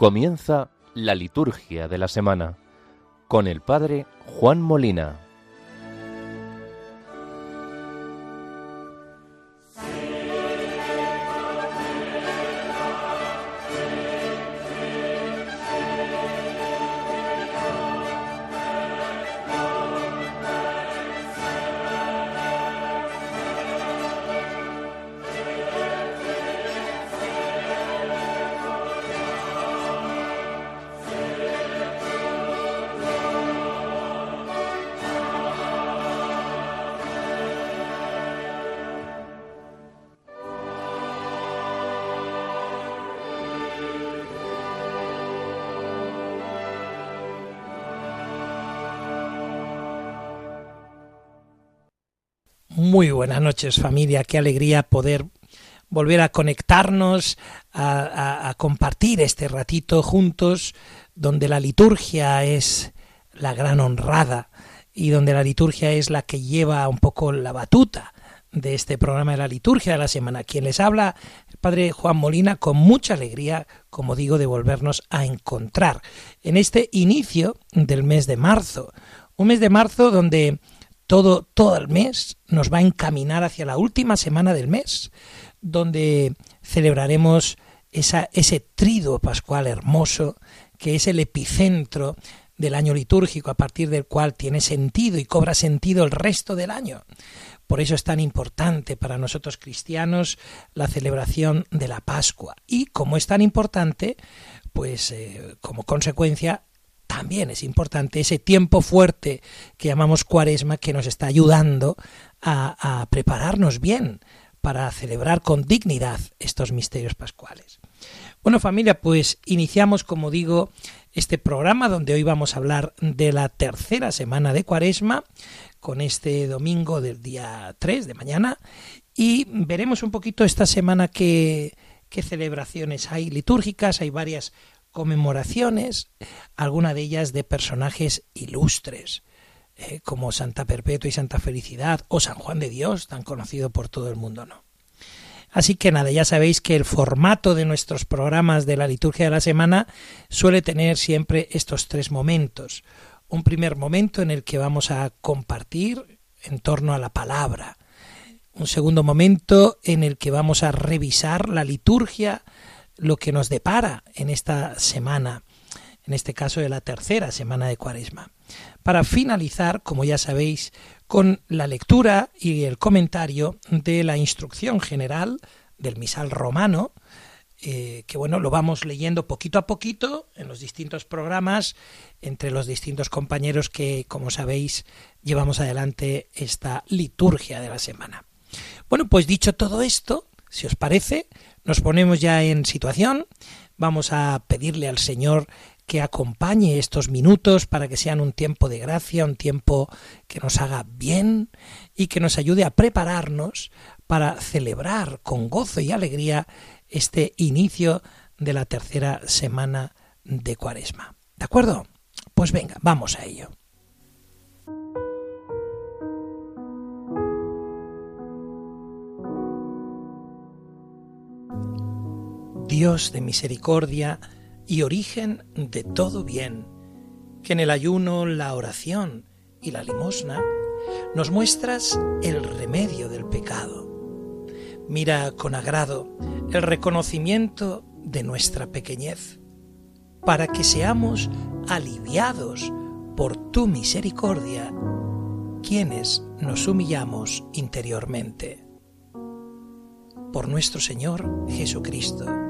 Comienza la liturgia de la semana con el Padre Juan Molina. Buenas noches familia, qué alegría poder volver a conectarnos, a, compartir este ratito juntos, donde la liturgia es la gran honrada y donde la liturgia es la que lleva un poco la batuta de este programa de la liturgia de la semana. Quien les habla, el padre Juan Molina, con mucha alegría, como digo, de volvernos a encontrar en este inicio del mes de marzo. Un mes de marzo donde todo, todo el mes nos va a encaminar hacia la última semana del mes, donde celebraremos esa, ese trido pascual hermoso, que es el epicentro del año litúrgico, a partir del cual tiene sentido y cobra sentido el resto del año. Por eso es tan importante para nosotros cristianos la celebración de la Pascua. Y como es tan importante, pues eh, como consecuencia también es importante ese tiempo fuerte que llamamos cuaresma que nos está ayudando a, prepararnos bien para celebrar con dignidad estos misterios pascuales. Bueno familia, pues iniciamos, como digo, este programa donde hoy vamos a hablar de la tercera semana de cuaresma con este domingo del día 3 de mañana y veremos un poquito esta semana qué celebraciones hay litúrgicas, hay varias conmemoraciones, alguna de ellas de personajes ilustres, eh, como Santa Perpetua y Santa Felicidad, o San Juan de Dios, tan conocido por todo el mundo, ¿no? Así que nada, ya sabéis que el formato de nuestros programas de la liturgia de la semana suele tener siempre estos tres momentos. Un primer momento en el que vamos a compartir en torno a la palabra. Un segundo momento en el que vamos a revisar la liturgia lo que nos depara en esta semana, en este caso de la tercera semana de Cuaresma. Para finalizar, como ya sabéis, con la lectura y el comentario de la instrucción general del misal romano, eh, que bueno, lo vamos leyendo poquito a poquito en los distintos programas, entre los distintos compañeros que, como sabéis, llevamos adelante esta liturgia de la semana. Bueno, pues dicho todo esto, si os parece, nos ponemos ya en situación, vamos a pedirle al Señor que acompañe estos minutos para que sean un tiempo de gracia, un tiempo que nos haga bien y que nos ayude a prepararnos para celebrar con gozo y alegría este inicio de la tercera semana de Cuaresma. ¿De acuerdo? Pues venga, vamos a ello. Dios de misericordia y origen de todo bien, que en el ayuno, la oración y la limosna nos muestras el remedio del pecado. Mira con agrado el reconocimiento de nuestra pequeñez, para que seamos aliviados por tu misericordia, quienes nos humillamos interiormente. Por nuestro Señor Jesucristo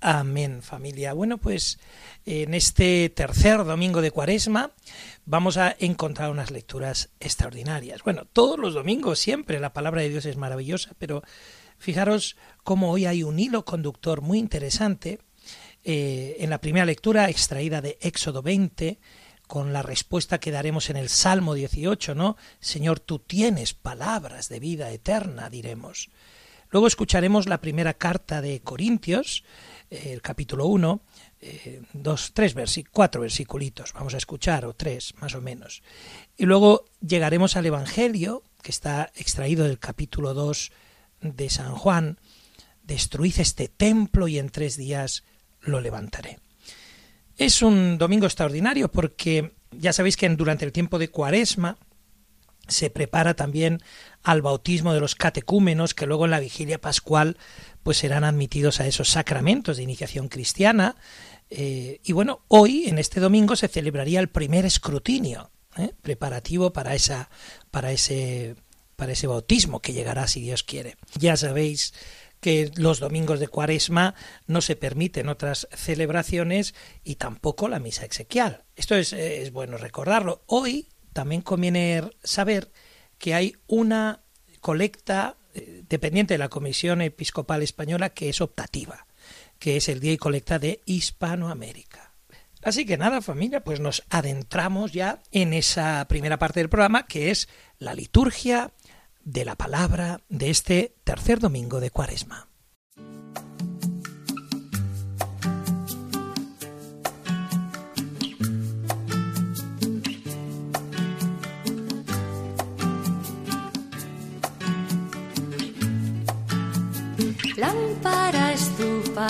Amén, familia. Bueno, pues en este tercer domingo de Cuaresma vamos a encontrar unas lecturas extraordinarias. Bueno, todos los domingos siempre la palabra de Dios es maravillosa, pero fijaros cómo hoy hay un hilo conductor muy interesante. Eh, en la primera lectura extraída de Éxodo 20, con la respuesta que daremos en el Salmo 18, ¿no? Señor, tú tienes palabras de vida eterna, diremos. Luego escucharemos la primera carta de Corintios, eh, el capítulo 1, eh, dos, tres cuatro versiculitos, vamos a escuchar, o tres, más o menos. Y luego llegaremos al Evangelio, que está extraído del capítulo 2 de San Juan, destruid este templo y en tres días lo levantaré. Es un domingo extraordinario porque ya sabéis que durante el tiempo de Cuaresma se prepara también al bautismo de los catecúmenos que luego en la vigilia pascual pues serán admitidos a esos sacramentos de iniciación cristiana eh, y bueno hoy en este domingo se celebraría el primer escrutinio ¿eh? preparativo para esa para ese para ese bautismo que llegará si Dios quiere ya sabéis que los domingos de cuaresma no se permiten otras celebraciones y tampoco la misa exequial. Esto es, es bueno recordarlo. Hoy también conviene saber que hay una colecta eh, dependiente de la Comisión Episcopal Española que es optativa, que es el Día y Colecta de Hispanoamérica. Así que nada, familia, pues nos adentramos ya en esa primera parte del programa que es la liturgia de la palabra de este tercer domingo de Cuaresma.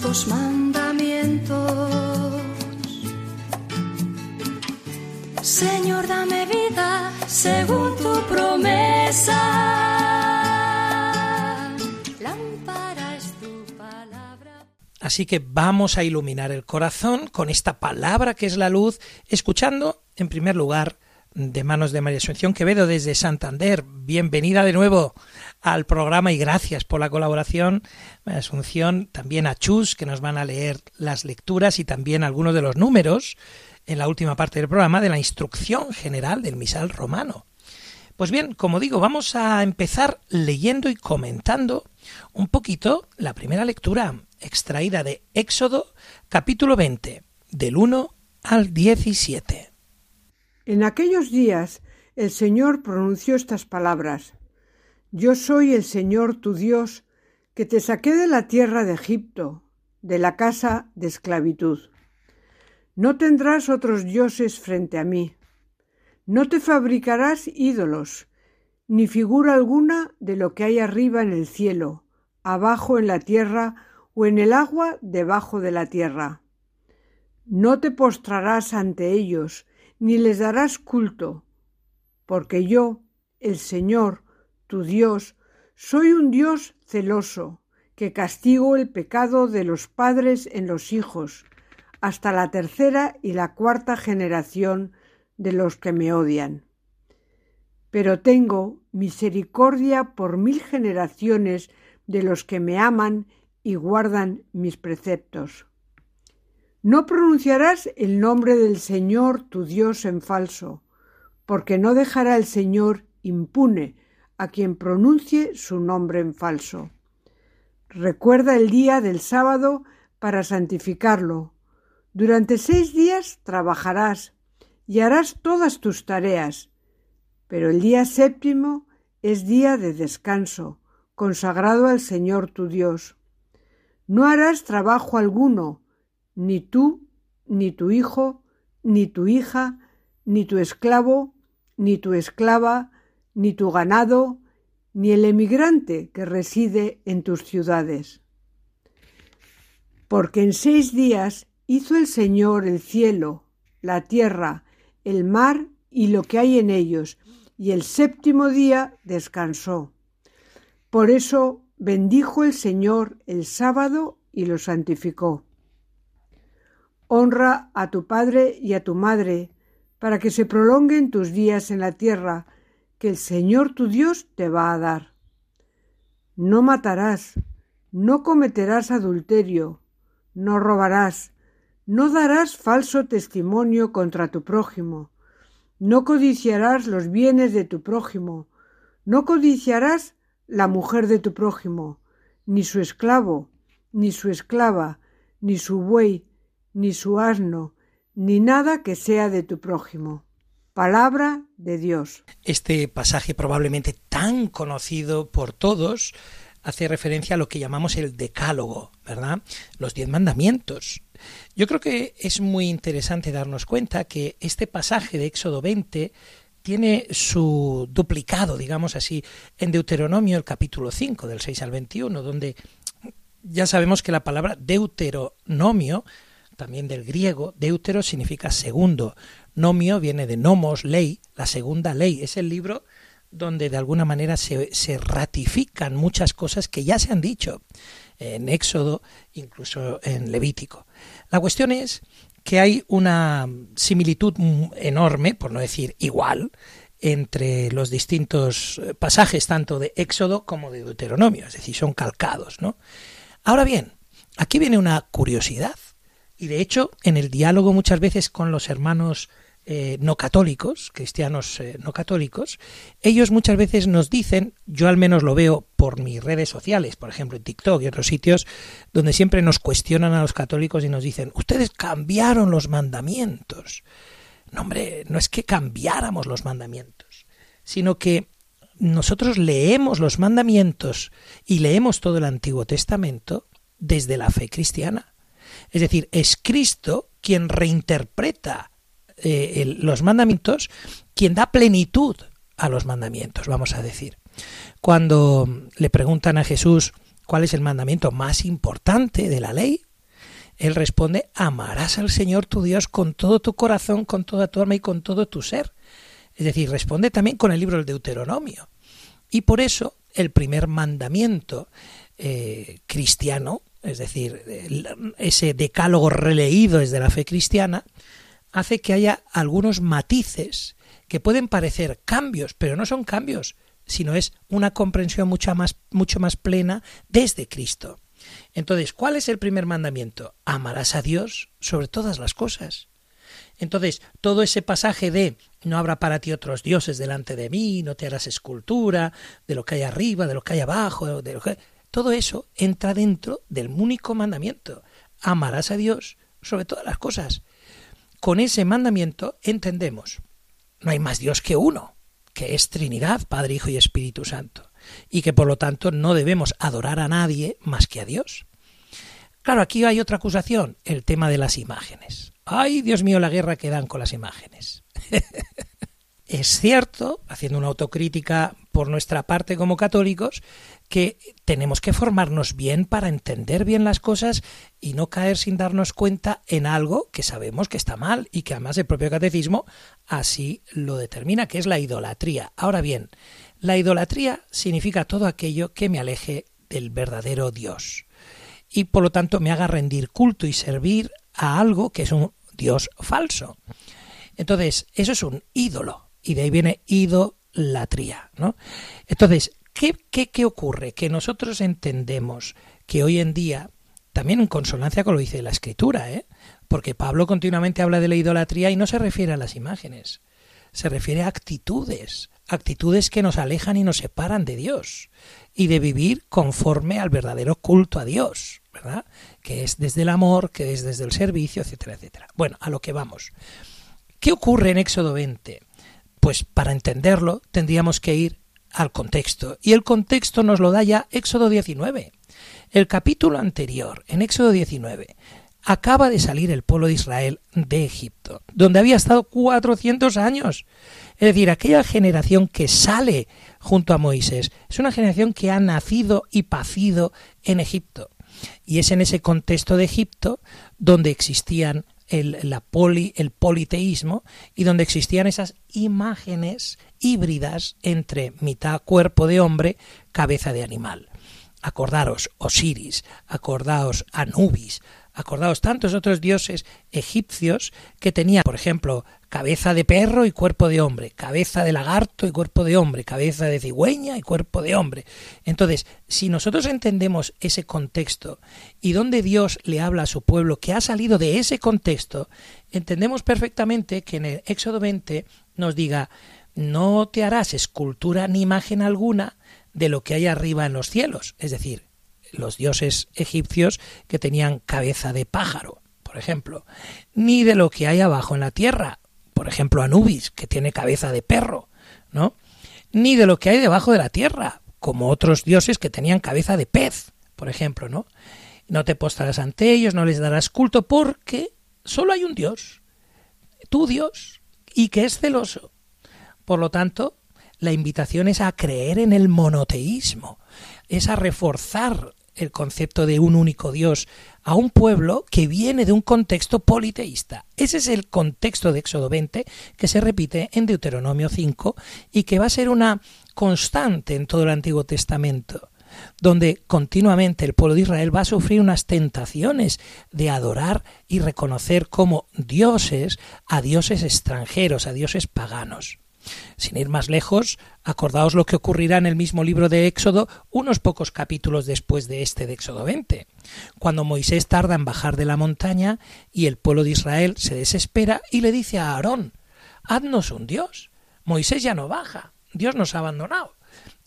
Justos mandamientos. Señor, dame vida según tu promesa. Lámpara tu palabra. Así que vamos a iluminar el corazón con esta palabra que es la luz, escuchando en primer lugar de manos de María Asunción Quevedo desde Santander. Bienvenida de nuevo al programa y gracias por la colaboración. María Asunción, también a Chus, que nos van a leer las lecturas y también algunos de los números en la última parte del programa de la instrucción general del misal romano. Pues bien, como digo, vamos a empezar leyendo y comentando un poquito la primera lectura extraída de Éxodo capítulo 20, del 1 al 17. En aquellos días el Señor pronunció estas palabras. Yo soy el Señor tu Dios, que te saqué de la tierra de Egipto, de la casa de esclavitud. No tendrás otros dioses frente a mí. No te fabricarás ídolos, ni figura alguna de lo que hay arriba en el cielo, abajo en la tierra o en el agua debajo de la tierra. No te postrarás ante ellos, ni les darás culto, porque yo, el Señor, tu Dios, soy un Dios celoso, que castigo el pecado de los padres en los hijos, hasta la tercera y la cuarta generación de los que me odian. Pero tengo misericordia por mil generaciones de los que me aman y guardan mis preceptos. No pronunciarás el nombre del Señor tu Dios en falso, porque no dejará el Señor impune a quien pronuncie su nombre en falso. Recuerda el día del sábado para santificarlo, durante seis días trabajarás y harás todas tus tareas, pero el día séptimo es día de descanso, consagrado al Señor tu Dios. No harás trabajo alguno, ni tú, ni tu hijo, ni tu hija, ni tu esclavo, ni tu esclava, ni tu ganado, ni el emigrante que reside en tus ciudades. Porque en seis días Hizo el Señor el cielo, la tierra, el mar y lo que hay en ellos, y el séptimo día descansó. Por eso bendijo el Señor el sábado y lo santificó. Honra a tu padre y a tu madre, para que se prolonguen tus días en la tierra que el Señor tu Dios te va a dar. No matarás, no cometerás adulterio, no robarás, no darás falso testimonio contra tu prójimo, no codiciarás los bienes de tu prójimo, no codiciarás la mujer de tu prójimo, ni su esclavo, ni su esclava, ni su buey, ni su asno, ni nada que sea de tu prójimo. Palabra de Dios. Este pasaje probablemente tan conocido por todos hace referencia a lo que llamamos el decálogo, ¿verdad? Los diez mandamientos. Yo creo que es muy interesante darnos cuenta que este pasaje de Éxodo 20 tiene su duplicado, digamos así, en Deuteronomio, el capítulo 5, del 6 al 21, donde ya sabemos que la palabra deuteronomio, también del griego, deutero significa segundo, nomio viene de nomos, ley, la segunda ley, es el libro donde de alguna manera se, se ratifican muchas cosas que ya se han dicho en Éxodo, incluso en Levítico. La cuestión es que hay una similitud enorme, por no decir igual, entre los distintos pasajes tanto de Éxodo como de Deuteronomio, es decir, son calcados, ¿no? Ahora bien, aquí viene una curiosidad, y de hecho, en el diálogo muchas veces con los hermanos eh, no católicos, cristianos eh, no católicos, ellos muchas veces nos dicen, yo al menos lo veo por mis redes sociales, por ejemplo en TikTok y otros sitios, donde siempre nos cuestionan a los católicos y nos dicen, ustedes cambiaron los mandamientos. No, hombre, no es que cambiáramos los mandamientos, sino que nosotros leemos los mandamientos y leemos todo el Antiguo Testamento desde la fe cristiana. Es decir, es Cristo quien reinterpreta eh, los mandamientos, quien da plenitud a los mandamientos, vamos a decir. Cuando le preguntan a Jesús cuál es el mandamiento más importante de la ley, él responde, amarás al Señor tu Dios con todo tu corazón, con toda tu alma y con todo tu ser. Es decir, responde también con el libro del Deuteronomio. Y por eso el primer mandamiento eh, cristiano, es decir, ese decálogo releído desde la fe cristiana, hace que haya algunos matices que pueden parecer cambios, pero no son cambios, sino es una comprensión mucho más, mucho más plena desde Cristo. Entonces, ¿cuál es el primer mandamiento? Amarás a Dios sobre todas las cosas. Entonces, todo ese pasaje de no habrá para ti otros dioses delante de mí, no te harás escultura de lo que hay arriba, de lo que hay abajo, de lo que todo eso entra dentro del único mandamiento. Amarás a Dios sobre todas las cosas. Con ese mandamiento entendemos, no hay más Dios que uno, que es Trinidad, Padre, Hijo y Espíritu Santo, y que por lo tanto no debemos adorar a nadie más que a Dios. Claro, aquí hay otra acusación, el tema de las imágenes. Ay, Dios mío, la guerra que dan con las imágenes. es cierto, haciendo una autocrítica por nuestra parte como católicos, que tenemos que formarnos bien para entender bien las cosas y no caer sin darnos cuenta en algo que sabemos que está mal y que además el propio catecismo así lo determina, que es la idolatría. Ahora bien, la idolatría significa todo aquello que me aleje del verdadero Dios y por lo tanto me haga rendir culto y servir a algo que es un Dios falso. Entonces, eso es un ídolo, y de ahí viene idolatría, ¿no? Entonces, ¿qué, qué, qué ocurre? Que nosotros entendemos que hoy en día, también en consonancia con lo dice la escritura, ¿eh? porque Pablo continuamente habla de la idolatría y no se refiere a las imágenes, se refiere a actitudes, actitudes que nos alejan y nos separan de Dios y de vivir conforme al verdadero culto a Dios, ¿verdad? Que es desde el amor, que es desde el servicio, etcétera, etcétera. Bueno, a lo que vamos. ¿Qué ocurre en Éxodo 20? Pues para entenderlo tendríamos que ir al contexto. Y el contexto nos lo da ya Éxodo 19. El capítulo anterior, en Éxodo 19, acaba de salir el pueblo de Israel de Egipto, donde había estado 400 años. Es decir, aquella generación que sale junto a Moisés es una generación que ha nacido y pacido en Egipto. Y es en ese contexto de Egipto donde existían el, la poli, el politeísmo y donde existían esas imágenes híbridas entre mitad cuerpo de hombre, cabeza de animal. Acordaros Osiris, acordaos Anubis, acordaos tantos otros dioses egipcios que tenían, por ejemplo, cabeza de perro y cuerpo de hombre, cabeza de lagarto y cuerpo de hombre, cabeza de cigüeña y cuerpo de hombre. Entonces, si nosotros entendemos ese contexto y donde Dios le habla a su pueblo que ha salido de ese contexto, entendemos perfectamente que en el Éxodo 20 nos diga, no te harás escultura ni imagen alguna de lo que hay arriba en los cielos, es decir, los dioses egipcios que tenían cabeza de pájaro, por ejemplo, ni de lo que hay abajo en la tierra, por ejemplo Anubis, que tiene cabeza de perro, ¿no? Ni de lo que hay debajo de la tierra, como otros dioses que tenían cabeza de pez, por ejemplo, ¿no? No te postrarás ante ellos, no les darás culto, porque solo hay un Dios, tu Dios, y que es celoso. Por lo tanto, la invitación es a creer en el monoteísmo, es a reforzar el concepto de un único Dios a un pueblo que viene de un contexto politeísta. Ese es el contexto de Éxodo 20 que se repite en Deuteronomio 5 y que va a ser una constante en todo el Antiguo Testamento donde continuamente el pueblo de Israel va a sufrir unas tentaciones de adorar y reconocer como dioses a dioses extranjeros, a dioses paganos. Sin ir más lejos, acordaos lo que ocurrirá en el mismo libro de Éxodo unos pocos capítulos después de este de Éxodo 20, cuando Moisés tarda en bajar de la montaña y el pueblo de Israel se desespera y le dice a Aarón, haznos un Dios. Moisés ya no baja, Dios nos ha abandonado.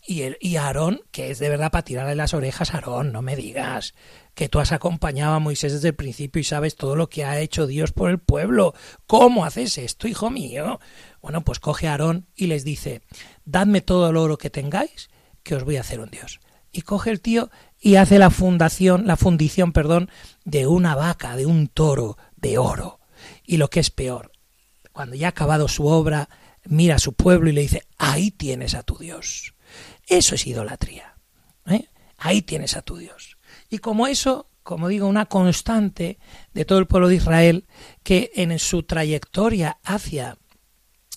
Y, el, Aarón, que es de verdad para tirarle las orejas, Aarón, no me digas que tú has acompañado a Moisés desde el principio y sabes todo lo que ha hecho Dios por el pueblo. ¿Cómo haces esto, hijo mío? Bueno, pues coge a Aarón y les dice, dadme todo el oro que tengáis, que os voy a hacer un Dios. Y coge el tío y hace la fundación, la fundición, perdón, de una vaca, de un toro de oro. Y lo que es peor, cuando ya ha acabado su obra, mira a su pueblo y le dice, ahí tienes a tu Dios. Eso es idolatría. ¿eh? Ahí tienes a tu Dios. Y como eso, como digo, una constante de todo el pueblo de Israel que en su trayectoria hacia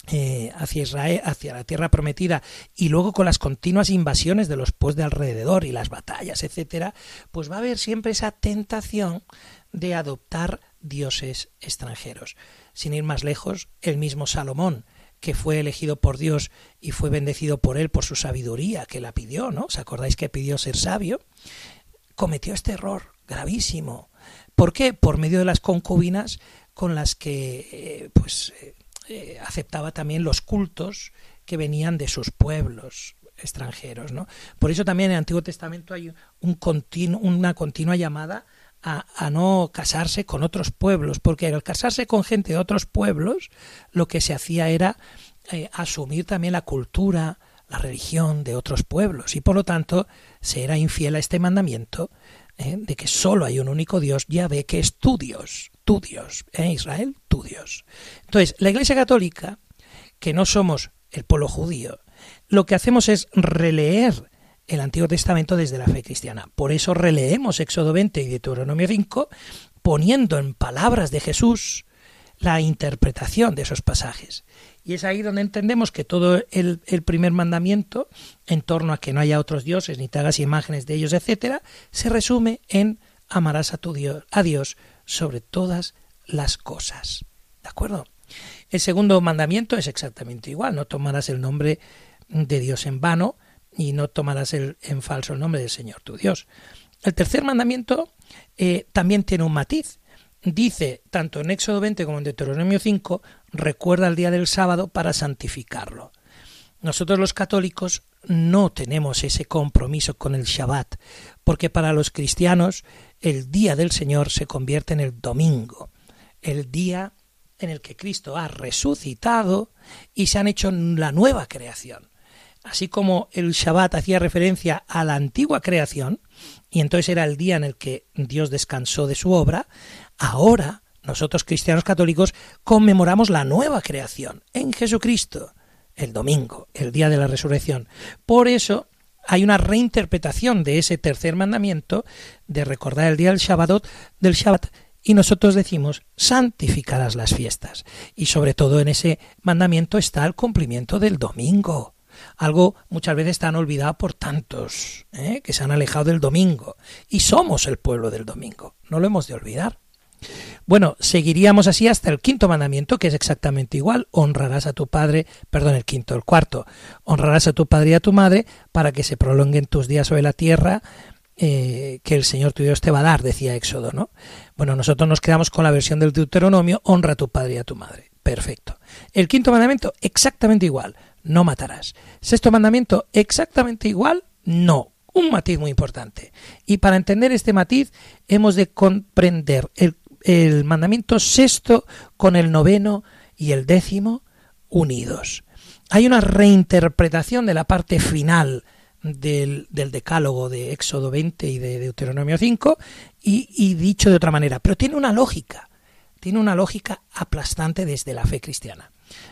eh, hacia Israel, hacia la tierra prometida, y luego con las continuas invasiones de los pueblos de alrededor y las batallas, etcétera, pues va a haber siempre esa tentación de adoptar dioses extranjeros. Sin ir más lejos, el mismo Salomón, que fue elegido por Dios y fue bendecido por él por su sabiduría, que la pidió, ¿no? ¿Os acordáis que pidió ser sabio? Cometió este error gravísimo. ¿Por qué? Por medio de las concubinas con las que eh, pues eh, eh, aceptaba también los cultos que venían de sus pueblos extranjeros. ¿no? Por eso también en el Antiguo Testamento hay un una continua llamada a, no casarse con otros pueblos, porque al casarse con gente de otros pueblos, lo que se hacía era eh, asumir también la cultura, la religión de otros pueblos, y por lo tanto se era infiel a este mandamiento ¿eh? de que solo hay un único Dios, ya ve que es tu Dios, tu Dios, ¿eh? Israel, tu Dios. Entonces, la Iglesia Católica, que no somos el pueblo judío, lo que hacemos es releer el Antiguo Testamento desde la fe cristiana. Por eso releemos Éxodo 20 y Deuteronomio 5, poniendo en palabras de Jesús la interpretación de esos pasajes. Y es ahí donde entendemos que todo el, primer mandamiento, en torno a que no haya otros dioses, ni te hagas imágenes de ellos, etcétera, se resume en amarás a tu Dios, a Dios sobre todas las cosas. ¿De acuerdo? El segundo mandamiento es exactamente igual, no tomarás el nombre de Dios en vano y no tomarás el, en falso el nombre del Señor tu Dios. El tercer mandamiento eh, también tiene un matiz dice, tanto en Éxodo 20 como en Deuteronomio 5, recuerda el día del sábado para santificarlo. Nosotros los católicos no tenemos ese compromiso con el Shabbat, porque para los cristianos el día del Señor se convierte en el domingo, el día en el que Cristo ha resucitado y se han hecho la nueva creación. Así como el Shabbat hacía referencia a la antigua creación, y entonces era el día en el que Dios descansó de su obra, Ahora, nosotros cristianos católicos conmemoramos la nueva creación en Jesucristo, el domingo, el día de la resurrección. Por eso hay una reinterpretación de ese tercer mandamiento de recordar el día del Shabbat, del Shabbat y nosotros decimos santificarás las fiestas. Y sobre todo en ese mandamiento está el cumplimiento del domingo. Algo muchas veces tan olvidado por tantos ¿eh? que se han alejado del domingo. Y somos el pueblo del domingo. No lo hemos de olvidar. Bueno, seguiríamos así hasta el quinto mandamiento, que es exactamente igual. Honrarás a tu padre, perdón, el quinto, el cuarto. Honrarás a tu padre y a tu madre para que se prolonguen tus días sobre la tierra eh, que el Señor tu Dios te va a dar, decía Éxodo, ¿no? Bueno, nosotros nos quedamos con la versión del Deuteronomio, honra a tu padre y a tu madre. Perfecto. El quinto mandamiento, exactamente igual, no matarás. Sexto mandamiento, exactamente igual, no. Un matiz muy importante. Y para entender este matiz hemos de comprender el, el mandamiento sexto con el noveno y el décimo unidos. Hay una reinterpretación de la parte final del, del, decálogo de Éxodo 20 y de Deuteronomio 5 y, y, dicho de otra manera, pero tiene una lógica, tiene una lógica aplastante desde la fe cristiana.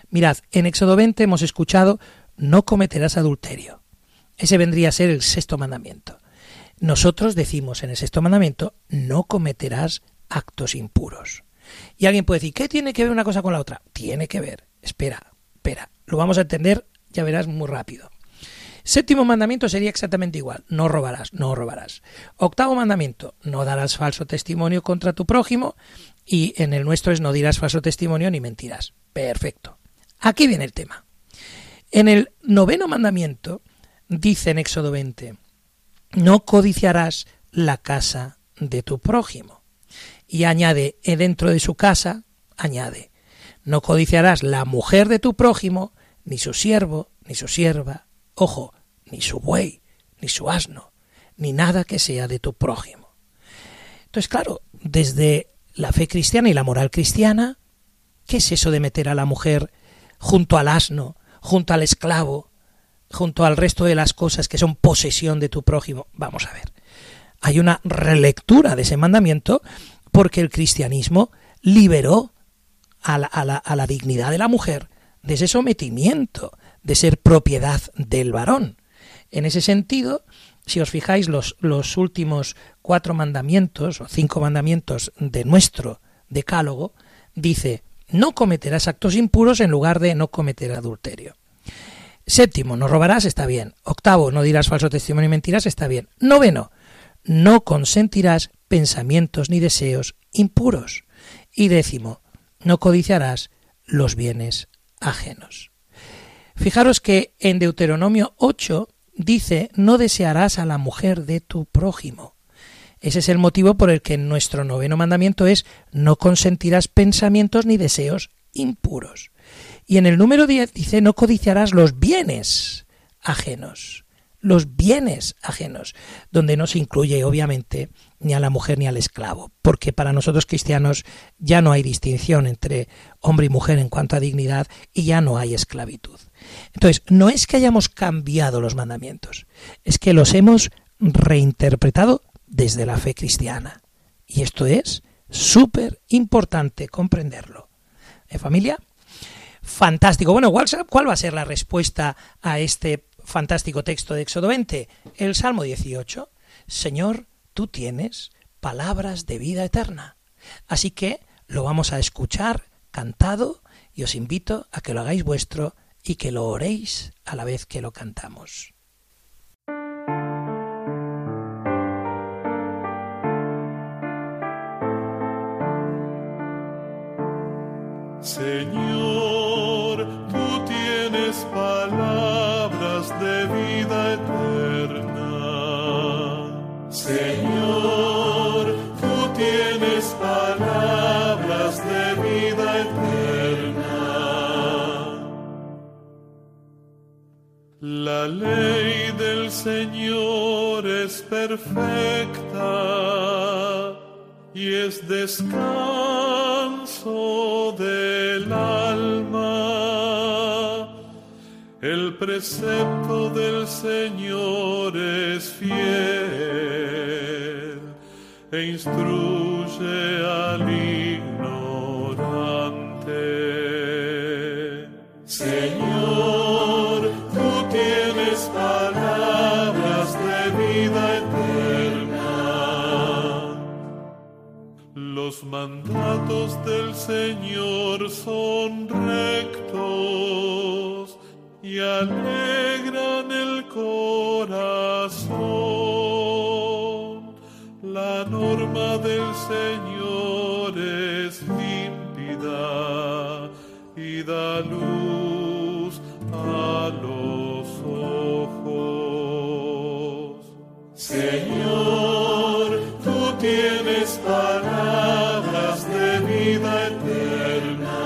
Mirad, en Éxodo 20 hemos escuchado no cometerás adulterio. Ese vendría a ser el sexto mandamiento. Nosotros decimos en el sexto mandamiento no cometerás actos impuros. Y alguien puede decir, ¿qué tiene que ver una cosa con la otra? Tiene que ver. Espera, espera. Lo vamos a entender, ya verás, muy rápido. Séptimo mandamiento sería exactamente igual. No robarás, no robarás. Octavo mandamiento, no darás falso testimonio contra tu prójimo. Y en el nuestro es no dirás falso testimonio ni mentirás. Perfecto. Aquí viene el tema. En el noveno mandamiento dice en Éxodo 20, no codiciarás la casa de tu prójimo. Y añade, dentro de su casa, añade, no codiciarás la mujer de tu prójimo, ni su siervo, ni su sierva, ojo, ni su buey, ni su asno, ni nada que sea de tu prójimo. Entonces, claro, desde la fe cristiana y la moral cristiana, ¿qué es eso de meter a la mujer junto al asno, junto al esclavo, junto al resto de las cosas que son posesión de tu prójimo? Vamos a ver. Hay una relectura de ese mandamiento porque el cristianismo liberó a la, a la, a la dignidad de la mujer de ese sometimiento, de ser propiedad del varón. En ese sentido, si os fijáis, los, los últimos cuatro mandamientos o cinco mandamientos de nuestro decálogo, dice, no cometerás actos impuros en lugar de no cometer adulterio. Séptimo, no robarás, está bien. Octavo, no dirás falso testimonio y mentiras, está bien. Noveno, no consentirás pensamientos ni deseos impuros. Y décimo, no codiciarás los bienes ajenos. Fijaros que en Deuteronomio 8 dice, no desearás a la mujer de tu prójimo. Ese es el motivo por el que nuestro noveno mandamiento es, no consentirás pensamientos ni deseos impuros. Y en el número 10 dice, no codiciarás los bienes ajenos los bienes ajenos, donde no se incluye obviamente ni a la mujer ni al esclavo, porque para nosotros cristianos ya no hay distinción entre hombre y mujer en cuanto a dignidad y ya no hay esclavitud. Entonces, no es que hayamos cambiado los mandamientos, es que los hemos reinterpretado desde la fe cristiana. Y esto es súper importante comprenderlo. ¿Eh, familia? Fantástico. Bueno, ¿cuál va a ser la respuesta a este fantástico texto de Éxodo 20, el Salmo 18. Señor, tú tienes palabras de vida eterna. Así que lo vamos a escuchar cantado y os invito a que lo hagáis vuestro y que lo oréis a la vez que lo cantamos. Señor, Señor, tú tienes palabras de vida eterna. La ley del Señor es perfecta y es descanso del alma. El precepto del Señor es fiel e instruye al ignorante. Señor, tú tienes palabras de vida eterna. Los mandatos del Señor son rectos y alegran el corazón. La norma del Señor es límpida y da luz a los ojos. Señor, tú tienes palabras de vida eterna.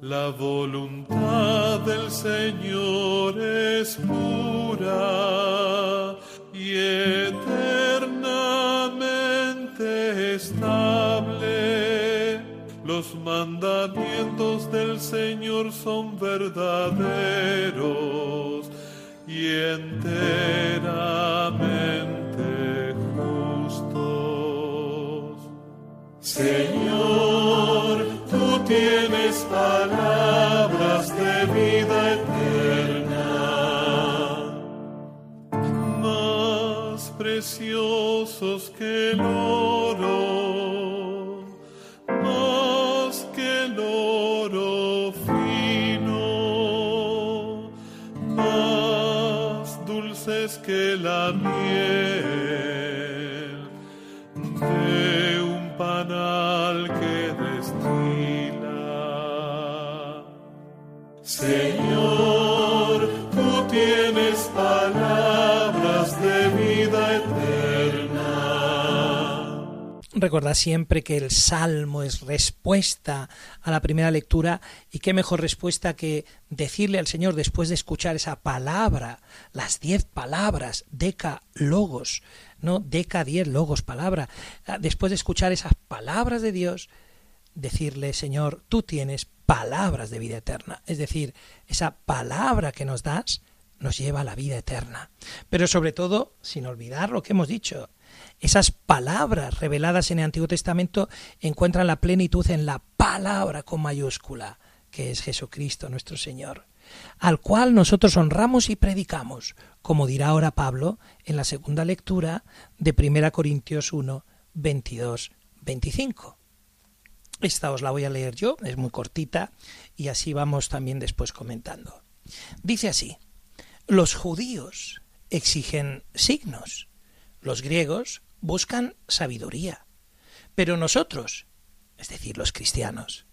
La voluntad Señor es pura y eternamente estable. Los mandamientos del Señor son verdaderos y enteramente justos. Señor, tú tienes palabras vida eterna, más preciosos que el Recordad siempre que el salmo es respuesta a la primera lectura y qué mejor respuesta que decirle al Señor después de escuchar esa palabra, las diez palabras, deca logos, no deca diez logos, palabra, Ah, después de escuchar esas palabras de Dios, decirle Señor, tú tienes palabras de vida eterna, es decir, esa palabra que nos das nos lleva a la vida eterna. Pero sobre todo, sin olvidar lo que hemos dicho, esas palabras reveladas en el Antiguo Testamento encuentran la plenitud en la palabra con mayúscula, que es Jesucristo nuestro Señor, al cual nosotros honramos y predicamos, como dirá ahora Pablo en la segunda lectura de 1 Corintios 1, 22, 25. Esta os la voy a leer yo, es muy cortita, y así vamos también después comentando. Dice así, los judíos exigen signos, los griegos buscan sabiduría, pero nosotros, es decir, los cristianos,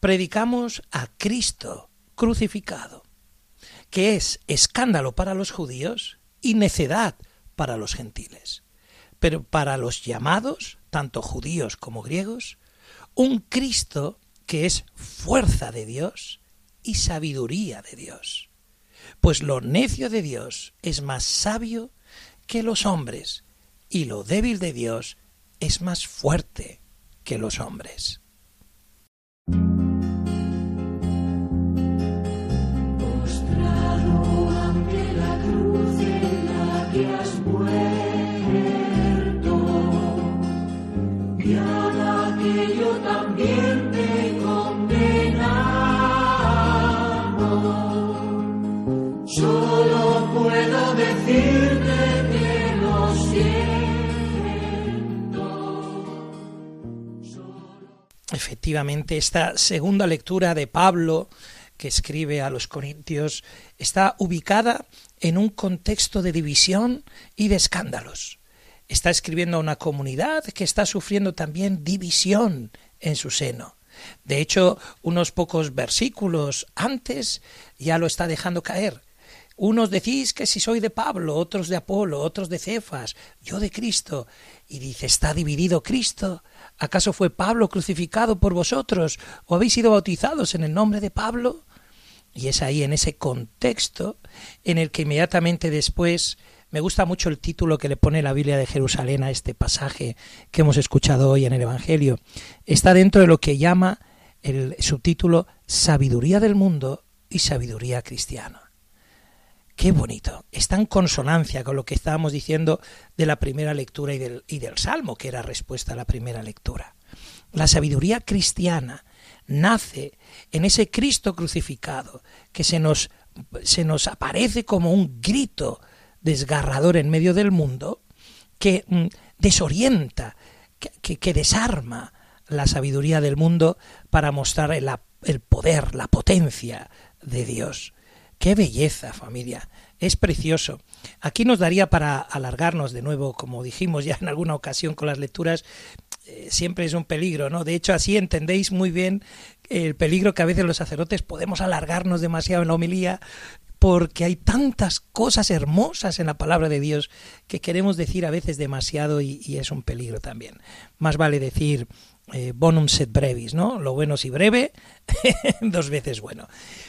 predicamos a Cristo crucificado, que es escándalo para los judíos y necedad para los gentiles. Pero para los llamados, tanto judíos como griegos, un Cristo que es fuerza de Dios y sabiduría de Dios. Pues lo necio de Dios es más sabio que los hombres, y lo débil de Dios es más fuerte que los hombres. Esta segunda lectura de Pablo que escribe a los Corintios está ubicada en un contexto de división y de escándalos. Está escribiendo a una comunidad que está sufriendo también división en su seno. De hecho, unos pocos versículos antes ya lo está dejando caer. Unos decís que si soy de Pablo, otros de Apolo, otros de Cefas, yo de Cristo. Y dice, ¿está dividido Cristo? ¿Acaso fue Pablo crucificado por vosotros? ¿O habéis sido bautizados en el nombre de Pablo? Y es ahí, en ese contexto, en el que inmediatamente después me gusta mucho el título que le pone la Biblia de Jerusalén a este pasaje que hemos escuchado hoy en el Evangelio. Está dentro de lo que llama el subtítulo Sabiduría del mundo y sabiduría cristiana. Qué bonito. Está en consonancia con lo que estábamos diciendo de la primera lectura y del, Salmo, que era respuesta a la primera lectura. La sabiduría cristiana nace en ese Cristo crucificado que se nos, aparece como un grito desgarrador en medio del mundo que mm, desorienta, que, desarma la sabiduría del mundo para mostrar el poder, la potencia de Dios. Qué belleza, familia. Es precioso. Aquí nos daría para alargarnos de nuevo, como dijimos ya en alguna ocasión con las lecturas, eh, siempre es un peligro, ¿no? De hecho, así entendéis muy bien el peligro que a veces los sacerdotes podemos alargarnos demasiado en la homilía porque hay tantas cosas hermosas en la palabra de Dios que queremos decir a veces demasiado y, y es un peligro también. Más vale decir eh, bonum set brevis, ¿no? Lo bueno si breve, dos veces bueno.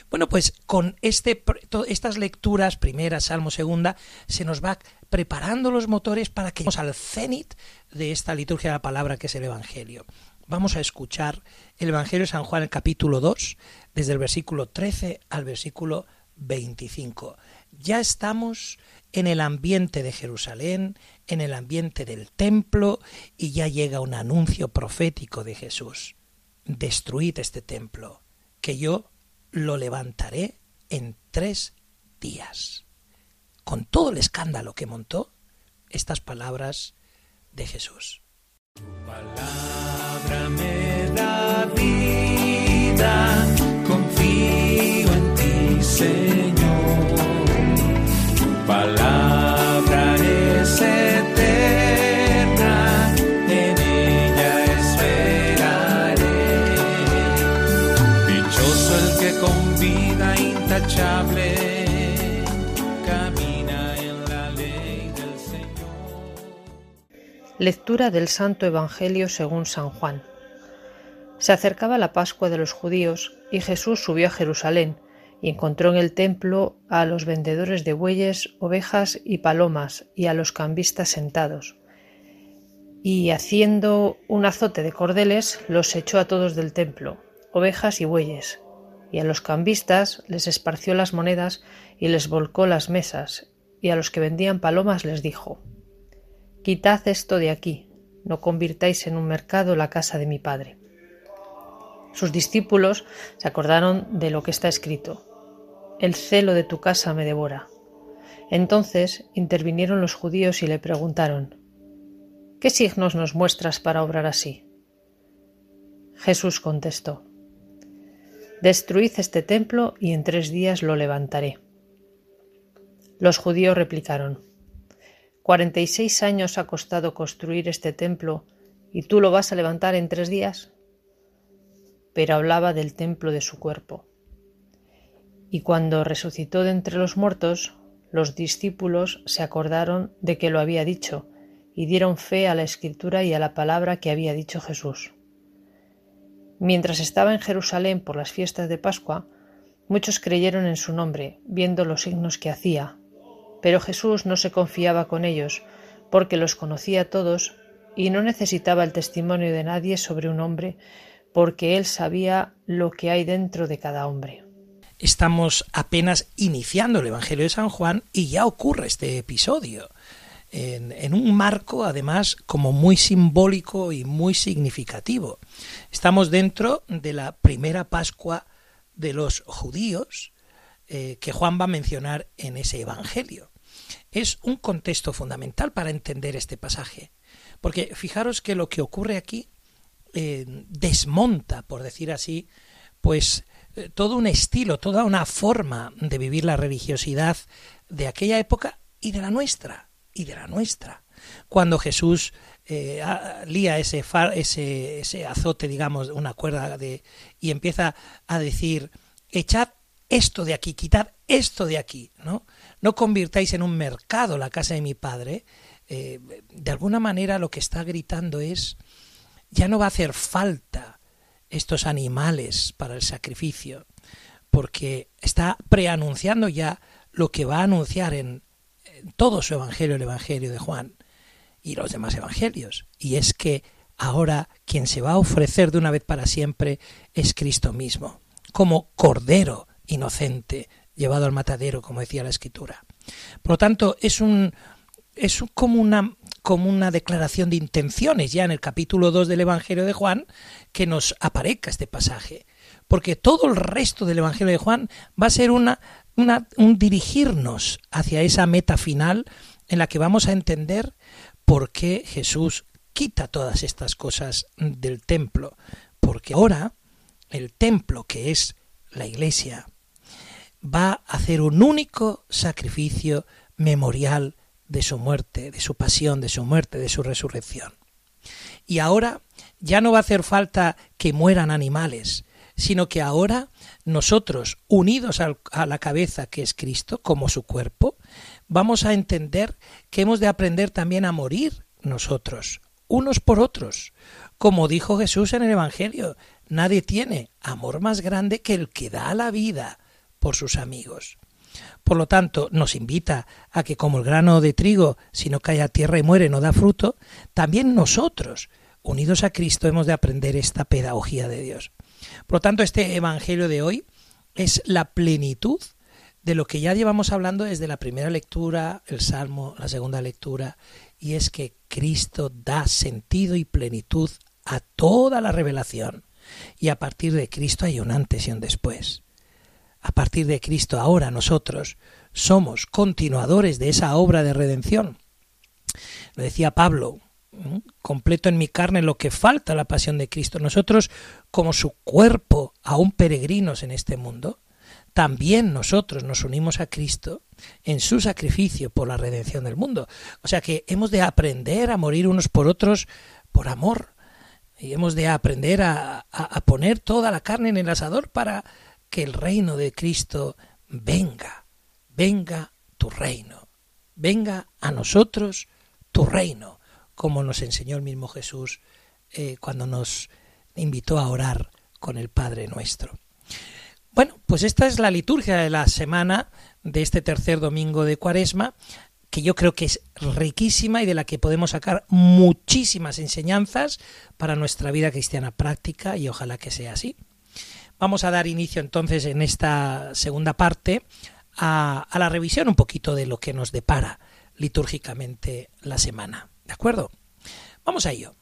Bueno, pues con este, estas lecturas, primera, salmo, segunda, se nos va preparando los motores para que lleguemos al cenit de esta liturgia de la palabra que es el Evangelio. Vamos a escuchar el Evangelio de San Juan, el capítulo 2, desde el versículo 13 al versículo 25. Ya estamos en el ambiente de Jerusalén, en el ambiente del templo, y ya llega un anuncio profético de Jesús. Destruid este templo, que yo lo levantaré en tres días. Con todo el escándalo que montó, estas palabras de Jesús. Tu palabra me da vida, confío en ti, Señor. La. Lectura del Santo Evangelio según San Juan. Se acercaba la Pascua de los judíos y Jesús subió a Jerusalén y encontró en el templo a los vendedores de bueyes, ovejas y palomas y a los cambistas sentados. Y haciendo un azote de cordeles los echó a todos del templo, ovejas y bueyes, y a los cambistas les esparció las monedas y les volcó las mesas, y a los que vendían palomas les dijo Quitad esto de aquí, no convirtáis en un mercado la casa de mi padre. Sus discípulos se acordaron de lo que está escrito El celo de tu casa me devora. Entonces intervinieron los judíos y le preguntaron ¿Qué signos nos muestras para obrar así? Jesús contestó Destruid este templo y en tres días lo levantaré. Los judíos replicaron Cuarenta y seis años ha costado construir este templo y tú lo vas a levantar en tres días. Pero hablaba del templo de su cuerpo. Y cuando resucitó de entre los muertos, los discípulos se acordaron de que lo había dicho y dieron fe a la escritura y a la palabra que había dicho Jesús. Mientras estaba en Jerusalén por las fiestas de Pascua, muchos creyeron en su nombre, viendo los signos que hacía. Pero Jesús no se confiaba con ellos, porque los conocía todos y no necesitaba el testimonio de nadie sobre un hombre, porque él sabía lo que hay dentro de cada hombre. Estamos apenas iniciando el Evangelio de San Juan y ya ocurre este episodio. En, un marco, además, como muy simbólico y muy significativo. Estamos dentro de la primera Pascua de los judíos eh, que Juan va a mencionar en ese Evangelio. Es un contexto fundamental para entender este pasaje, porque fijaros que lo que ocurre aquí eh, desmonta, por decir así, pues eh, todo un estilo, toda una forma de vivir la religiosidad de aquella época y de la nuestra y de la nuestra. Cuando Jesús eh, lía ese, far, ese, ese, azote, digamos, una cuerda de, y empieza a decir, echad esto de aquí, quitad esto de aquí, ¿no? No convirtáis en un mercado la casa de mi padre. Eh, de alguna manera lo que está gritando es, ya no va a hacer falta estos animales para el sacrificio, porque está preanunciando ya lo que va a anunciar en, todo su evangelio, el evangelio de Juan y los demás evangelios. Y es que ahora quien se va a ofrecer de una vez para siempre es Cristo mismo, como Cordero inocente llevado al matadero, como decía la Escritura. Por lo tanto, es un es como una como una declaración de intenciones ya en el capítulo 2 del Evangelio de Juan que nos aparezca este pasaje, porque todo el resto del Evangelio de Juan va a ser una un dirigirnos hacia esa meta final en la que vamos a entender por qué Jesús quita todas estas cosas del templo, porque ahora el templo, que es la iglesia, va a hacer un único sacrificio memorial de su muerte, de su pasión, de su muerte, de su resurrección. Y ahora ya no va a hacer falta que mueran animales, sino que ahora nosotros, unidos a la cabeza que es Cristo, como su cuerpo, vamos a entender que hemos de aprender también a morir nosotros, unos por otros. Como dijo Jesús en el Evangelio, nadie tiene amor más grande que el que da la vida por sus amigos. Por lo tanto, nos invita a que como el grano de trigo, si no cae a tierra y muere, no da fruto, también nosotros, unidos a Cristo, hemos de aprender esta pedagogía de Dios. Por lo tanto, este Evangelio de hoy es la plenitud de lo que ya llevamos hablando desde la primera lectura, el Salmo, la segunda lectura, y es que Cristo da sentido y plenitud a toda la revelación. Y a partir de Cristo hay un antes y un después. A partir de Cristo ahora nosotros somos continuadores de esa obra de redención. Lo decía Pablo, completo en mi carne lo que falta la pasión de Cristo. Nosotros, como su cuerpo, aún peregrinos en este mundo, también nosotros nos unimos a Cristo en su sacrificio por la redención del mundo. O sea que hemos de aprender a morir unos por otros por amor. Y hemos de aprender a, a, poner toda la carne en el asador para que el reino de Cristo venga. Venga tu reino. Venga a nosotros tu reino, como nos enseñó el mismo Jesús eh, cuando nos invitó a orar con el Padre nuestro. Bueno, pues esta es la liturgia de la semana de este tercer domingo de Cuaresma, que yo creo que es riquísima y de la que podemos sacar muchísimas enseñanzas para nuestra vida cristiana práctica y ojalá que sea así. Vamos a dar inicio entonces en esta segunda parte a, a la revisión un poquito de lo que nos depara litúrgicamente la semana. ¿De acuerdo? Vamos a ello.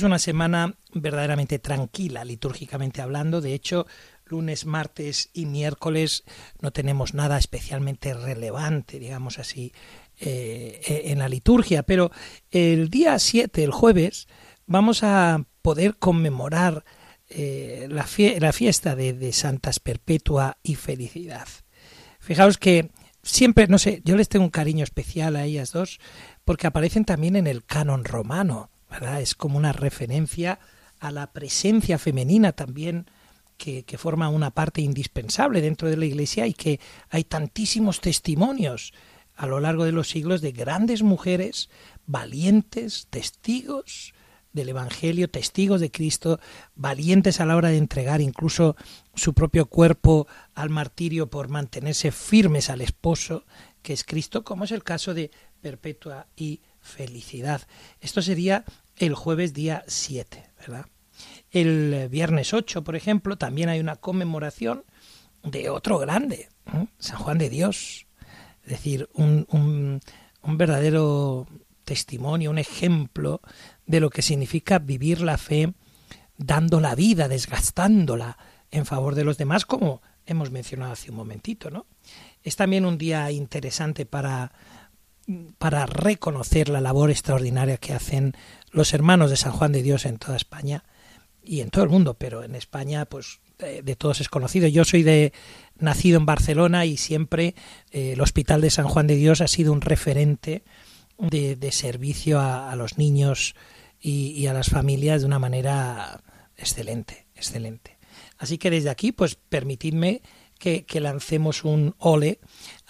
Es una semana verdaderamente tranquila, litúrgicamente hablando. De hecho, lunes, martes y miércoles no tenemos nada especialmente relevante, digamos así, eh, en la liturgia. Pero el día 7, el jueves, vamos a poder conmemorar eh, la, la, fiesta de, de Santas Perpetua y Felicidad. Fijaos que siempre, no sé, yo les tengo un cariño especial a ellas dos porque aparecen también en el canon romano es como una referencia a la presencia femenina también que, que, forma una parte indispensable dentro de la Iglesia y que hay tantísimos testimonios a lo largo de los siglos de grandes mujeres valientes, testigos del Evangelio, testigos de Cristo, valientes a la hora de entregar incluso su propio cuerpo al martirio por mantenerse firmes al esposo, que es Cristo, como es el caso de Perpetua y felicidad. Esto sería el jueves día 7, ¿verdad? El viernes 8, por ejemplo, también hay una conmemoración de otro grande, San Juan de Dios. Es decir, un, un, un verdadero testimonio, un ejemplo de lo que significa vivir la fe dando la vida, desgastándola en favor de los demás, como hemos mencionado hace un momentito, ¿no? Es también un día interesante para para reconocer la labor extraordinaria que hacen los hermanos de San Juan de Dios en toda España y en todo el mundo, pero en España pues de, todos es conocido. Yo soy de nacido en Barcelona y siempre eh, el Hospital de San Juan de Dios ha sido un referente de, servicio a, los niños y, a las familias de una manera excelente, excelente. Así que desde aquí, pues permitidme que, lancemos un ole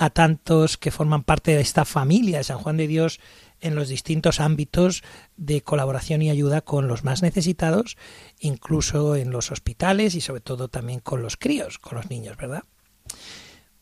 a tantos que forman parte de esta familia de San Juan de Dios en los distintos ámbitos de colaboración y ayuda con los más necesitados, incluso en los hospitales y sobre todo también con los críos, con los niños, ¿verdad?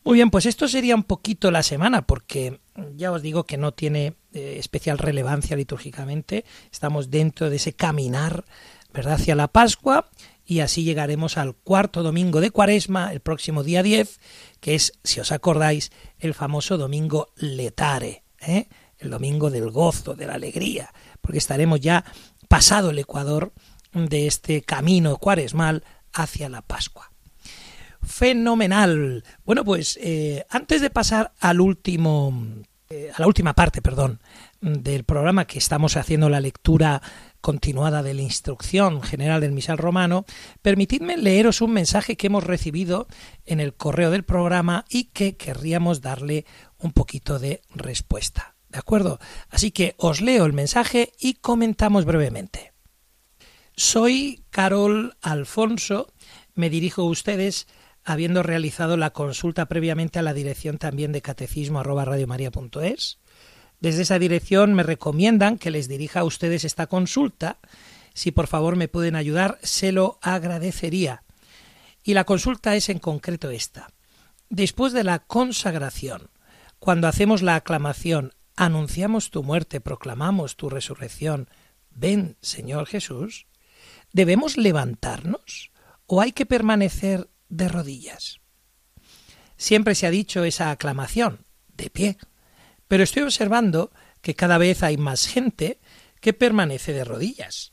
Muy bien, pues esto sería un poquito la semana, porque ya os digo que no tiene eh, especial relevancia litúrgicamente. Estamos dentro de ese caminar, ¿verdad?, hacia la Pascua y así llegaremos al cuarto domingo de Cuaresma, el próximo día 10, que es, si os acordáis, el famoso domingo letare, ¿eh? el domingo del gozo, de la alegría, porque estaremos ya pasado el Ecuador de este camino cuaresmal hacia la Pascua. Fenomenal. Bueno, pues eh, antes de pasar al último, eh, a la última parte, perdón, del programa que estamos haciendo la lectura continuada de la instrucción general del misal romano, permitidme leeros un mensaje que hemos recibido en el correo del programa y que querríamos darle un poquito de respuesta. ¿De acuerdo? Así que os leo el mensaje y comentamos brevemente. Soy Carol Alfonso, me dirijo a ustedes habiendo realizado la consulta previamente a la dirección también de catecismo arroba radiomaria.es. Desde esa dirección me recomiendan que les dirija a ustedes esta consulta. Si por favor me pueden ayudar, se lo agradecería. Y la consulta es en concreto esta. Después de la consagración, cuando hacemos la aclamación, anunciamos tu muerte, proclamamos tu resurrección, ven Señor Jesús, ¿debemos levantarnos o hay que permanecer de rodillas? Siempre se ha dicho esa aclamación, de pie, pero estoy observando que cada vez hay más gente que permanece de rodillas.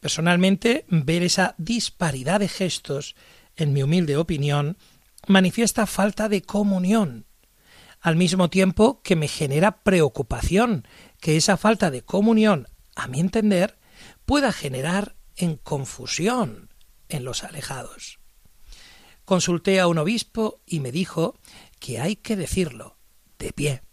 Personalmente, ver esa disparidad de gestos, en mi humilde opinión, manifiesta falta de comunión, al mismo tiempo que me genera preocupación que esa falta de comunión, a mi entender, pueda generar en confusión en los alejados. Consulté a un obispo y me dijo que hay que decirlo, de pie.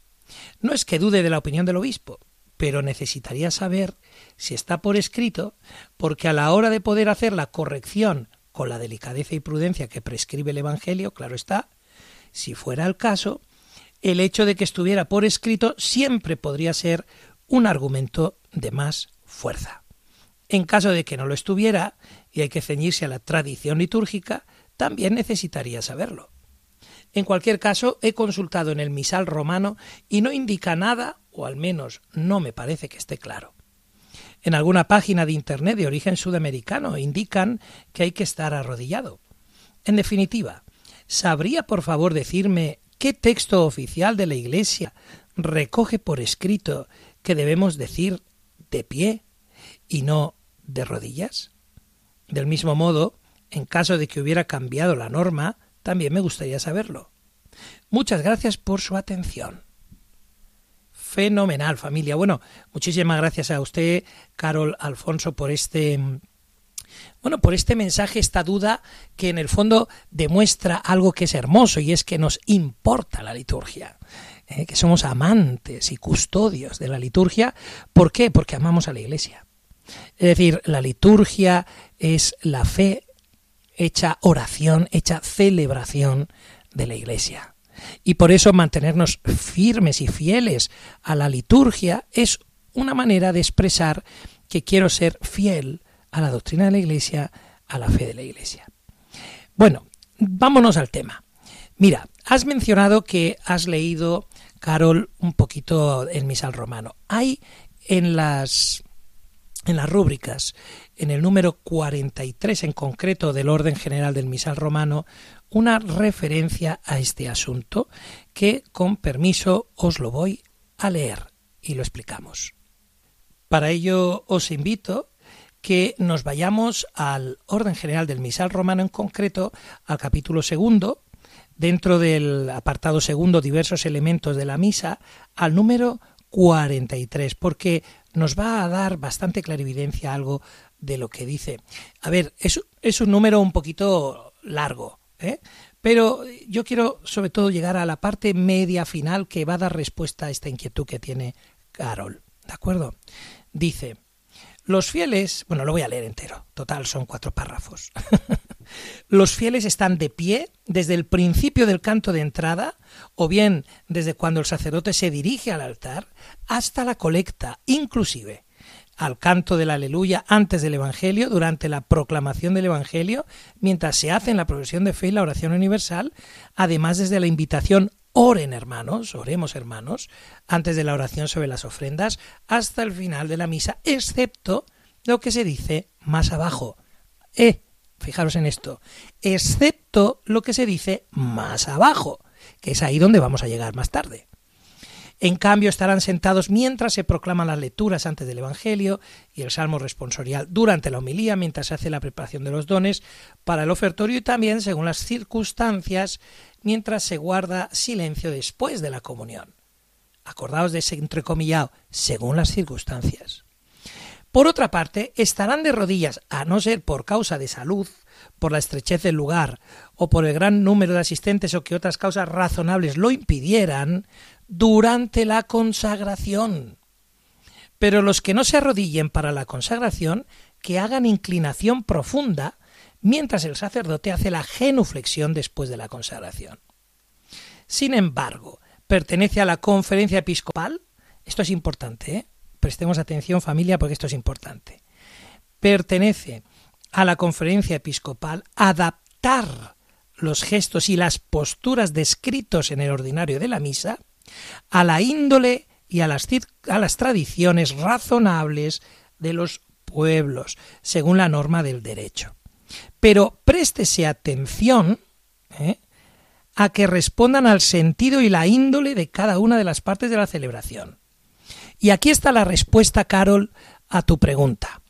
No es que dude de la opinión del obispo, pero necesitaría saber si está por escrito, porque a la hora de poder hacer la corrección con la delicadeza y prudencia que prescribe el Evangelio, claro está, si fuera el caso, el hecho de que estuviera por escrito siempre podría ser un argumento de más fuerza. En caso de que no lo estuviera, y hay que ceñirse a la tradición litúrgica, también necesitaría saberlo. En cualquier caso, he consultado en el misal romano y no indica nada, o al menos no me parece que esté claro. En alguna página de Internet de origen sudamericano indican que hay que estar arrodillado. En definitiva, ¿sabría por favor decirme qué texto oficial de la Iglesia recoge por escrito que debemos decir de pie y no de rodillas? Del mismo modo, en caso de que hubiera cambiado la norma, también me gustaría saberlo. Muchas gracias por su atención. Fenomenal, familia. Bueno, muchísimas gracias a usted, Carol Alfonso, por este bueno, por este mensaje, esta duda que en el fondo demuestra algo que es hermoso y es que nos importa la liturgia, ¿eh? que somos amantes y custodios de la liturgia. ¿Por qué? Porque amamos a la Iglesia. Es decir, la liturgia es la fe hecha oración, hecha celebración de la Iglesia. Y por eso mantenernos firmes y fieles a la liturgia es una manera de expresar que quiero ser fiel a la doctrina de la Iglesia, a la fe de la Iglesia. Bueno, vámonos al tema. Mira, has mencionado que has leído, Carol, un poquito el misal romano. Hay en las en las rúbricas, en el número 43 en concreto del orden general del misal romano, una referencia a este asunto que, con permiso, os lo voy a leer y lo explicamos. Para ello os invito que nos vayamos al orden general del misal romano en concreto, al capítulo segundo, dentro del apartado segundo, diversos elementos de la misa, al número 43, porque nos va a dar bastante clarividencia algo de lo que dice. A ver, es, es un número un poquito largo, ¿eh? pero yo quiero sobre todo llegar a la parte media final que va a dar respuesta a esta inquietud que tiene Carol. ¿De acuerdo? Dice, los fieles, bueno, lo voy a leer entero, total son cuatro párrafos. Los fieles están de pie desde el principio del canto de entrada, o bien desde cuando el sacerdote se dirige al altar, hasta la colecta, inclusive al canto del aleluya antes del Evangelio, durante la proclamación del Evangelio, mientras se hace en la profesión de fe y la oración universal, además desde la invitación oren hermanos, oremos hermanos, antes de la oración sobre las ofrendas, hasta el final de la misa, excepto lo que se dice más abajo. Eh, fijaros en esto, excepto lo que se dice más abajo, que es ahí donde vamos a llegar más tarde. En cambio, estarán sentados mientras se proclaman las lecturas antes del Evangelio y el Salmo responsorial durante la homilía, mientras se hace la preparación de los dones para el ofertorio y también, según las circunstancias, mientras se guarda silencio después de la comunión. Acordaos de ese entrecomillado, según las circunstancias. Por otra parte, estarán de rodillas, a no ser por causa de salud, por la estrechez del lugar o por el gran número de asistentes o que otras causas razonables lo impidieran, durante la consagración. Pero los que no se arrodillen para la consagración, que hagan inclinación profunda mientras el sacerdote hace la genuflexión después de la consagración. Sin embargo, pertenece a la conferencia episcopal, esto es importante, ¿eh? prestemos atención familia porque esto es importante, pertenece a la conferencia episcopal adaptar los gestos y las posturas descritos en el ordinario de la misa a la índole y a las, a las tradiciones razonables de los pueblos, según la norma del derecho. Pero préstese atención ¿eh? a que respondan al sentido y la índole de cada una de las partes de la celebración. Y aquí está la respuesta, Carol, a tu pregunta.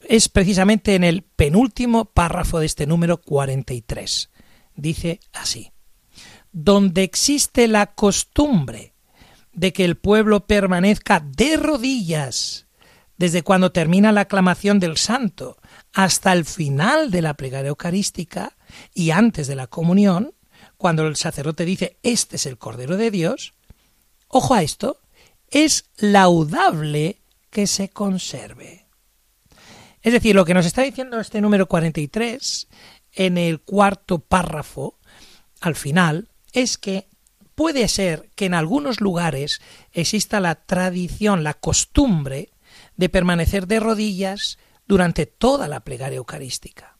Es precisamente en el penúltimo párrafo de este número 43. Dice así donde existe la costumbre de que el pueblo permanezca de rodillas desde cuando termina la aclamación del santo hasta el final de la plegaria eucarística y antes de la comunión, cuando el sacerdote dice este es el Cordero de Dios, ojo a esto, es laudable que se conserve. Es decir, lo que nos está diciendo este número 43 en el cuarto párrafo, al final, es que puede ser que en algunos lugares exista la tradición, la costumbre de permanecer de rodillas durante toda la plegaria eucarística.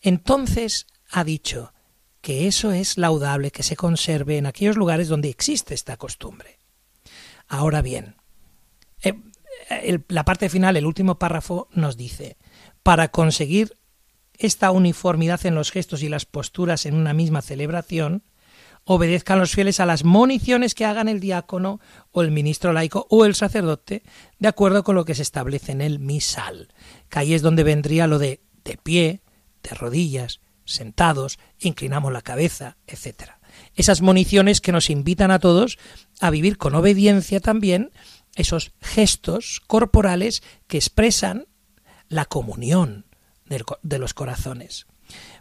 Entonces ha dicho que eso es laudable que se conserve en aquellos lugares donde existe esta costumbre. Ahora bien, eh, la parte final, el último párrafo, nos dice, para conseguir esta uniformidad en los gestos y las posturas en una misma celebración, obedezcan los fieles a las moniciones que hagan el diácono o el ministro laico o el sacerdote, de acuerdo con lo que se establece en el misal, que ahí es donde vendría lo de de pie, de rodillas, sentados, inclinamos la cabeza, etc. Esas moniciones que nos invitan a todos a vivir con obediencia también esos gestos corporales que expresan la comunión de los corazones.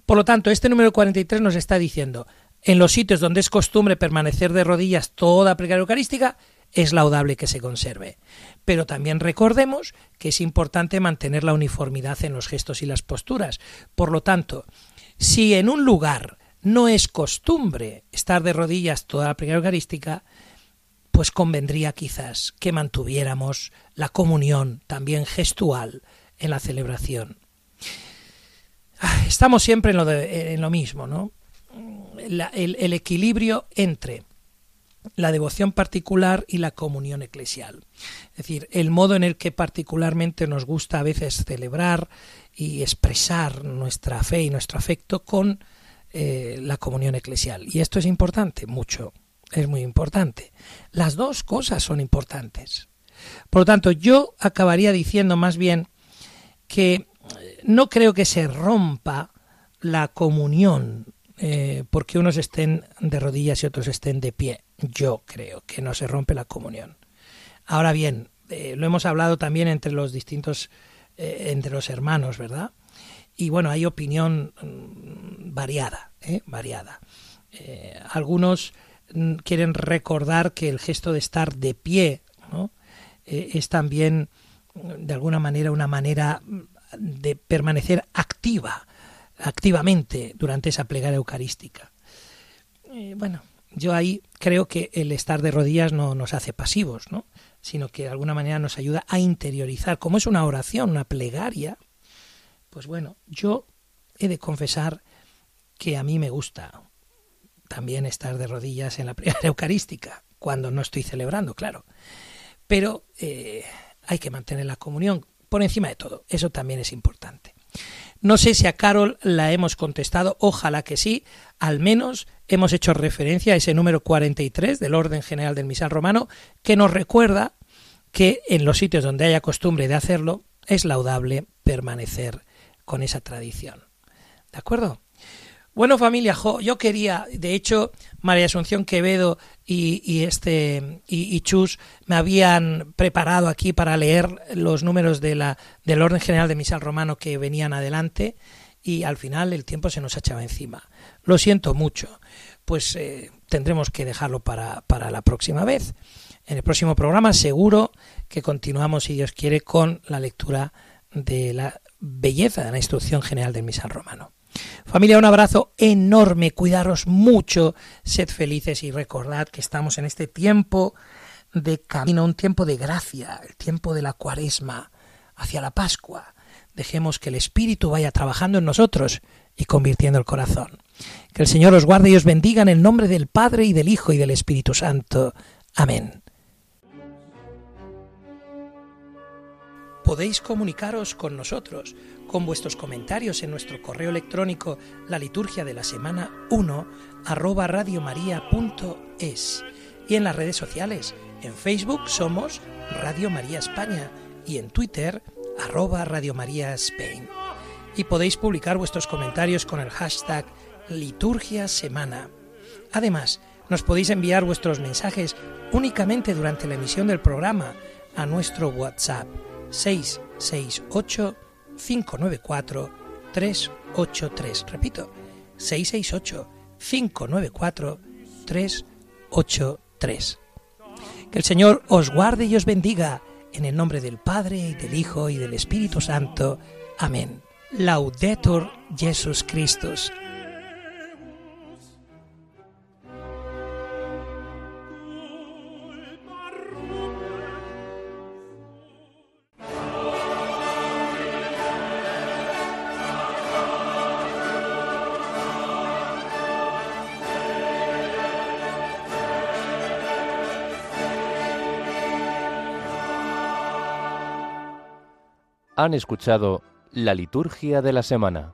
Por lo tanto, este número 43 nos está diciendo, en los sitios donde es costumbre permanecer de rodillas toda plegaria eucarística, es laudable que se conserve. Pero también recordemos que es importante mantener la uniformidad en los gestos y las posturas. Por lo tanto, si en un lugar no es costumbre estar de rodillas toda la plegaria eucarística, pues convendría quizás que mantuviéramos la comunión también gestual en la celebración. Ah, estamos siempre en lo, en lo mismo, ¿no? El, equilibrio entre la devoción particular y la comunión eclesial. Es decir, el modo en el que particularmente nos gusta a veces celebrar y expresar nuestra fe y nuestro afecto con eh, la comunión eclesial. Y esto es importante, mucho, es muy importante. Las dos cosas son importantes. Por lo tanto, yo acabaría diciendo más bien que no creo que se rompa la comunión eh, porque unos estén de rodillas y otros estén de pie. Yo creo que no se rompe la comunión. Ahora bien, eh, lo hemos hablado también entre los distintos, eh, entre los hermanos, ¿verdad? Y bueno, hay opinión mm, variada, variada. algunos mm, quieren recordar que el gesto de estar de pie es también mm, de alguna manera una manera de permanecer activa, activamente durante esa plegaria eucarística. Eh, bueno, yo ahí creo que el estar de rodillas no nos hace pasivos, ¿no? sino que de alguna manera nos ayuda a interiorizar. Como es una oración, una plegaria, pues bueno, yo he de confesar que a mí me gusta también estar de rodillas en la plegaria eucarística, cuando no estoy celebrando, claro. Pero eh, hay que mantener la comunión por encima de todo, eso también es importante. No sé si a Carol la hemos contestado, ojalá que sí, al menos hemos hecho referencia a ese número 43 del orden general del misal romano, que nos recuerda que en los sitios donde haya costumbre de hacerlo, es laudable permanecer con esa tradición. ¿De acuerdo? Bueno, familia, yo quería, de hecho, María Asunción Quevedo y, este y, Chus me habían preparado aquí para leer los números de la, del orden general de misal romano que venían adelante y al final el tiempo se nos echaba encima. Lo siento mucho, pues eh, tendremos que dejarlo para, para la próxima vez. En el próximo programa seguro que continuamos, si Dios quiere, con la lectura de la belleza de la instrucción general del misal romano. Familia, un abrazo enorme, cuidaros mucho, sed felices y recordad que estamos en este tiempo de camino, un tiempo de gracia, el tiempo de la cuaresma, hacia la Pascua. Dejemos que el Espíritu vaya trabajando en nosotros y convirtiendo el corazón. Que el Señor os guarde y os bendiga en el nombre del Padre y del Hijo y del Espíritu Santo. Amén. Podéis comunicaros con nosotros con vuestros comentarios en nuestro correo electrónico la liturgia de la semana 1 arroba radiomaria.es y en las redes sociales. En Facebook somos Radio María España y en Twitter arroba Radio María Spain. Y podéis publicar vuestros comentarios con el hashtag liturgia semana. Además, nos podéis enviar vuestros mensajes únicamente durante la emisión del programa a nuestro WhatsApp 668 594-383. Repito, 668-594-383. Que el Señor os guarde y os bendiga en el nombre del Padre, y del Hijo y del Espíritu Santo. Amén. Laudetur Jesus Christus. Han escuchado la liturgia de la semana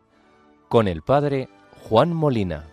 con el Padre Juan Molina.